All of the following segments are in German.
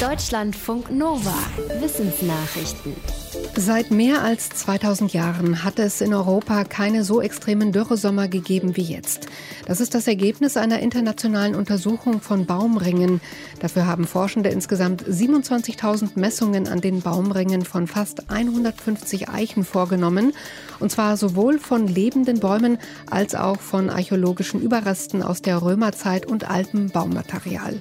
Deutschlandfunk Nova. Wissensnachrichten. Seit mehr als 2000 Jahren hat es in Europa keine so extremen Dürresommer gegeben wie jetzt. Das ist das Ergebnis einer internationalen Untersuchung von Baumringen. Dafür haben Forschende insgesamt 27.000 Messungen an den Baumringen von fast 150 Eichen vorgenommen. Und zwar sowohl von lebenden Bäumen als auch von archäologischen Überresten aus der Römerzeit und altem Baumaterial.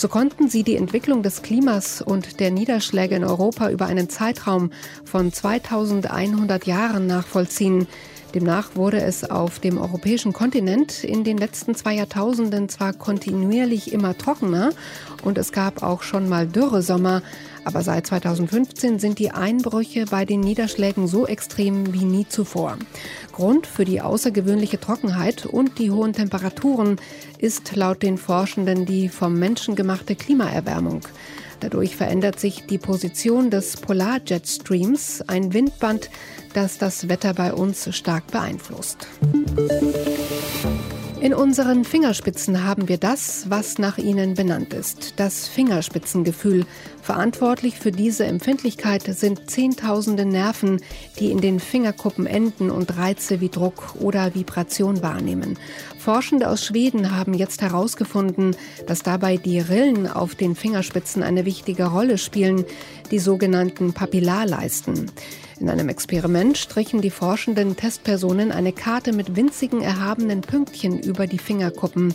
So konnten sie die Entwicklung des Klimas und der Niederschläge in Europa über einen Zeitraum von 2100 Jahren nachvollziehen. Demnach wurde es auf dem europäischen Kontinent in den letzten zwei Jahrtausenden zwar kontinuierlich immer trockener und es gab auch schon mal Dürresommer, aber seit 2015 sind die Einbrüche bei den Niederschlägen so extrem wie nie zuvor. Grund für die außergewöhnliche Trockenheit und die hohen Temperaturen ist laut den Forschenden die vom Menschen gemachte Klimaerwärmung. Dadurch verändert sich die Position des Polarjetstreams, ein Windband, das das Wetter bei uns stark beeinflusst. In unseren Fingerspitzen haben wir das, was nach ihnen benannt ist, das Fingerspitzengefühl. Verantwortlich für diese Empfindlichkeit sind Zehntausende Nerven, die in den Fingerkuppen enden und Reize wie Druck oder Vibration wahrnehmen. Forschende aus Schweden haben jetzt herausgefunden, dass dabei die Rillen auf den Fingerspitzen eine wichtige Rolle spielen, die sogenannten Papillarleisten. In einem Experiment strichen die forschenden Testpersonen eine Karte mit winzigen erhabenen Pünktchen über die Fingerkuppen.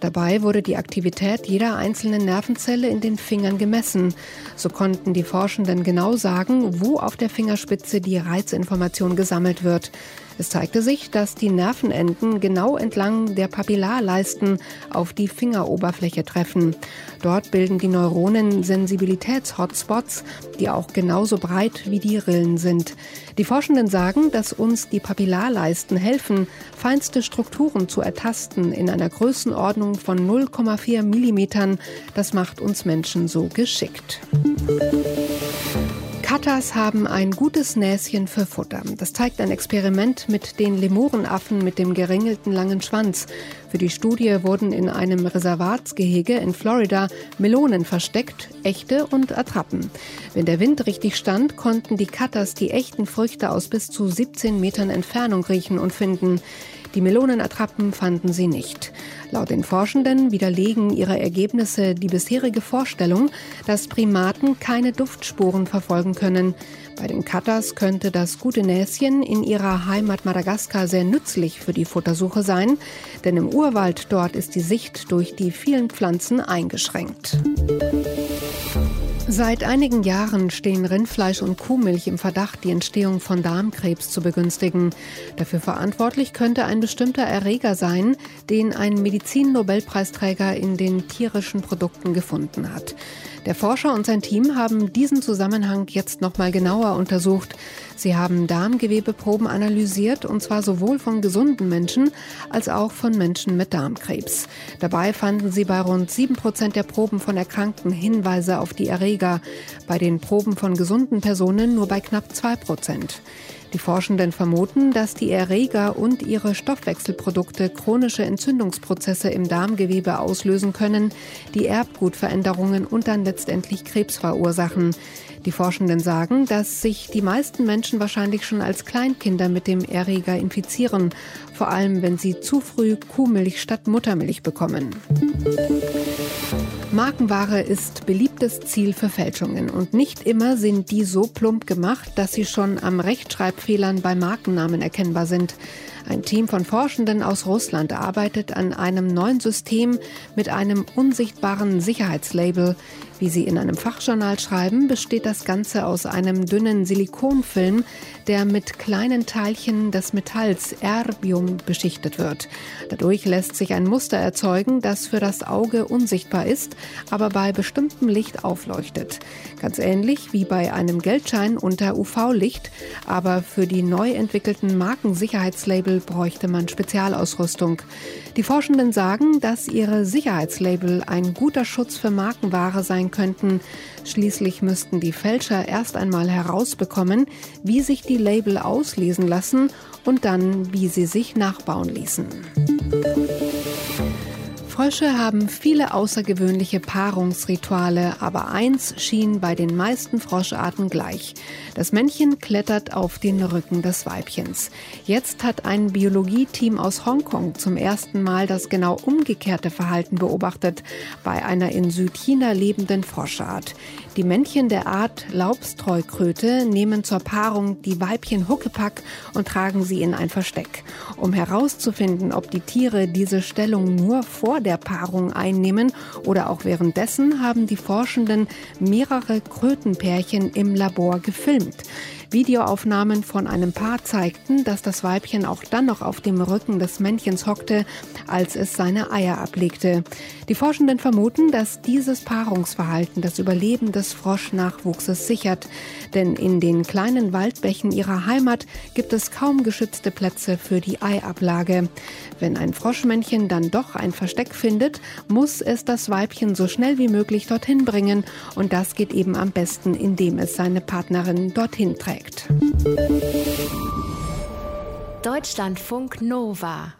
Dabei wurde die Aktivität jeder einzelnen Nervenzelle in den Fingern gemessen. So konnten die Forschenden genau sagen, wo auf der Fingerspitze die Reizinformation gesammelt wird. Es zeigte sich, dass die Nervenenden genau entlang der Papillarleisten auf die Fingeroberfläche treffen. Dort bilden die Neuronen Sensibilitäts-Hotspots, die auch genauso breit wie die Rillen sind. Die Forschenden sagen, dass uns die Papillarleisten helfen, feinste Strukturen zu ertasten in einer Größenordnung von 0,4 Millimetern. Das macht uns Menschen so geschickt. Katas haben ein gutes Näschen für Futter. Das zeigt ein Experiment mit den Lemurenaffen mit dem geringelten langen Schwanz. Für die Studie wurden in einem Reservatsgehege in Florida Melonen versteckt, echte und Attrappen. Wenn der Wind richtig stand, konnten die Katas die echten Früchte aus bis zu 17 Metern Entfernung riechen und finden. Die Melonenattrappen fanden sie nicht. Laut den Forschenden widerlegen ihre Ergebnisse die bisherige Vorstellung, dass Primaten keine Duftspuren verfolgen können. Bei den Katas könnte das gute Näschen in ihrer Heimat Madagaskar sehr nützlich für die Futtersuche sein, denn im Urwald dort ist die Sicht durch die vielen Pflanzen eingeschränkt. Seit einigen Jahren stehen Rindfleisch und Kuhmilch im Verdacht, die Entstehung von Darmkrebs zu begünstigen. Dafür verantwortlich könnte ein bestimmter Erreger sein, den ein Medizin-Nobelpreisträger in den tierischen Produkten gefunden hat. Der Forscher und sein Team haben diesen Zusammenhang jetzt noch mal genauer untersucht. Sie haben Darmgewebeproben analysiert und zwar sowohl von gesunden Menschen als auch von Menschen mit Darmkrebs. Dabei fanden sie bei rund sieben Prozent der Proben von Erkrankten Hinweise auf die Erreger, bei den Proben von gesunden Personen nur bei knapp zwei Prozent. Die Forschenden vermuten, dass die Erreger und ihre Stoffwechselprodukte chronische Entzündungsprozesse im Darmgewebe auslösen können, die Erbgutveränderungen und dann letztendlich Krebs verursachen. Die Forschenden sagen, dass sich die meisten Menschen wahrscheinlich schon als Kleinkinder mit dem Erreger infizieren, vor allem wenn sie zu früh Kuhmilch statt Muttermilch bekommen. Markenware ist beliebtes Ziel für Fälschungen und nicht immer sind die so plump gemacht, dass sie schon am Rechtschreibfehlern bei Markennamen erkennbar sind. Ein Team von Forschenden aus Russland arbeitet an einem neuen System mit einem unsichtbaren Sicherheitslabel. Wie sie in einem Fachjournal schreiben, besteht das Ganze aus einem dünnen Silikonfilm, der mit kleinen Teilchen des Metalls Erbium beschichtet wird. Dadurch lässt sich ein Muster erzeugen, das für das Auge unsichtbar ist, aber bei bestimmtem Licht aufleuchtet. Ganz ähnlich wie bei einem Geldschein unter UV-Licht, aber für die neu entwickelten Markensicherheitslabel bräuchte man Spezialausrüstung. Die Forschenden sagen, dass ihre Sicherheitslabel ein guter Schutz für Markenware sein könnten. Schließlich müssten die Fälscher erst einmal herausbekommen, wie sich die Label auslesen lassen und dann, wie sie sich nachbauen ließen. Frösche haben viele außergewöhnliche Paarungsrituale, aber eins schien bei den meisten Froscharten gleich. Das Männchen klettert auf den Rücken des Weibchens. Jetzt hat ein Biologieteam aus Hongkong zum ersten Mal das genau umgekehrte Verhalten beobachtet bei einer in Südchina lebenden Froschart. Die Männchen der Art Laubstreukröte nehmen zur Paarung die Weibchen Huckepack und tragen sie in ein Versteck. Um herauszufinden, ob die Tiere diese Stellung nur vor der Paarung einnehmen oder auch währenddessen, haben die Forschenden mehrere Krötenpärchen im Labor gefilmt. Videoaufnahmen von einem Paar zeigten, dass das Weibchen auch dann noch auf dem Rücken des Männchens hockte, als es seine Eier ablegte. Die Forschenden vermuten, dass dieses Paarungsverhalten das Überleben des Froschnachwuchses sichert. Denn in den kleinen Waldbächen ihrer Heimat gibt es kaum geschützte Plätze für die Eiablage. Wenn ein Froschmännchen dann doch ein Versteck findet, muss es das Weibchen so schnell wie möglich dorthin bringen. Und das geht eben am besten, indem es seine Partnerin dorthin trägt. Deutschlandfunk Nova